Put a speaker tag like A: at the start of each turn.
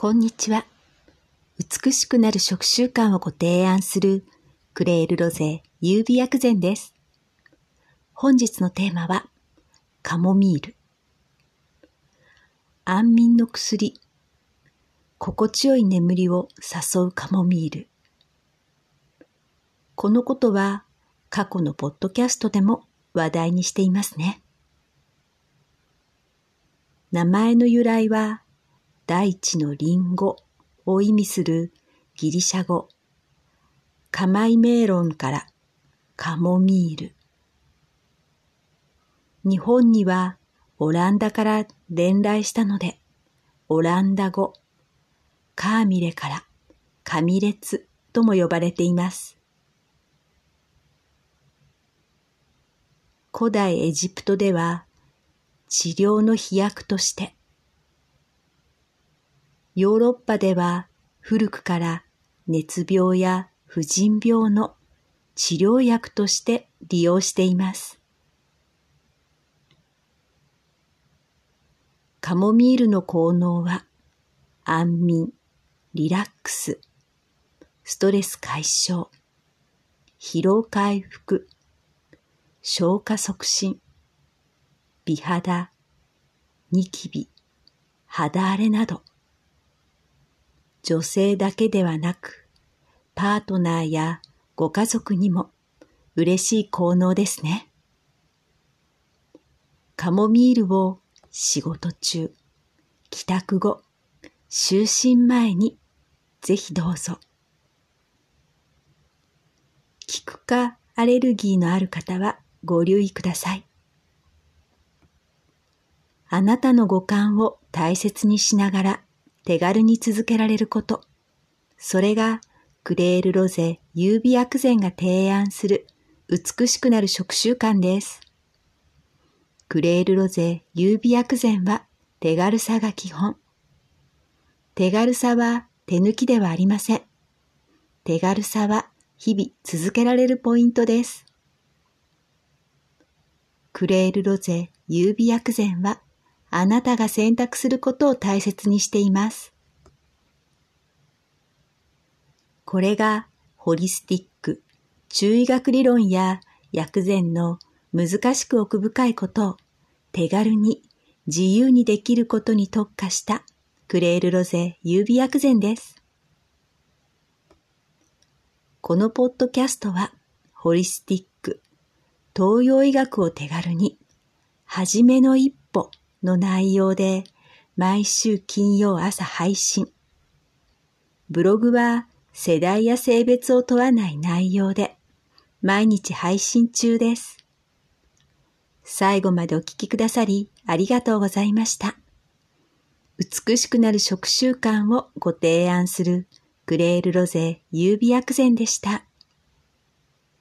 A: こんにちは。美しくなる食習慣をご提案するクレールロゼ優美薬膳です。本日のテーマはカモミール。安眠の薬。心地よい眠りを誘うカモミール。このことは過去のポッドキャストでも話題にしていますね。名前の由来は大地のリンゴを意味するギリシャ語カマイメーロンからカモミール。日本にはオランダから伝来したので、オランダ語、カーミレからカミレツとも呼ばれています。古代エジプトでは治療の飛躍として、ヨーロッパでは古くから熱病や婦人病の治療薬として利用しています。カモミールの効能は安眠、リラックス、ストレス解消、疲労回復、消化促進、美肌、ニキビ、肌荒れなど、女性だけではなく、パートナーやご家族にも嬉しい効能ですね。カモミールを仕事中、帰宅後、就寝前にぜひどうぞ。キク科アレルギーのある方はご留意ください。あなたの五感を大切にしながら手軽に続けられること。それがクレールロゼ優美薬膳が提案する美しくなる食習慣です。クレールロゼ優美薬膳は手軽さが基本。手軽さは手抜きではありません。手軽さは日々続けられるポイントです。クレールロゼ優美薬膳はあなたが選択することを大切にしています。これがホリスティック、中医学理論や薬膳の難しく奥深いことを手軽に自由にできることに特化したクレールロゼ優美薬膳です。このポッドキャストはホリスティック、東洋医学を手軽に、はじめの一の内容で毎週金曜朝配信。ブログは世代や性別を問わない内容で毎日配信中です。最後までお聞きくださりありがとうございました。美しくなる食習慣をご提案するグレールロゼ優美薬膳でした。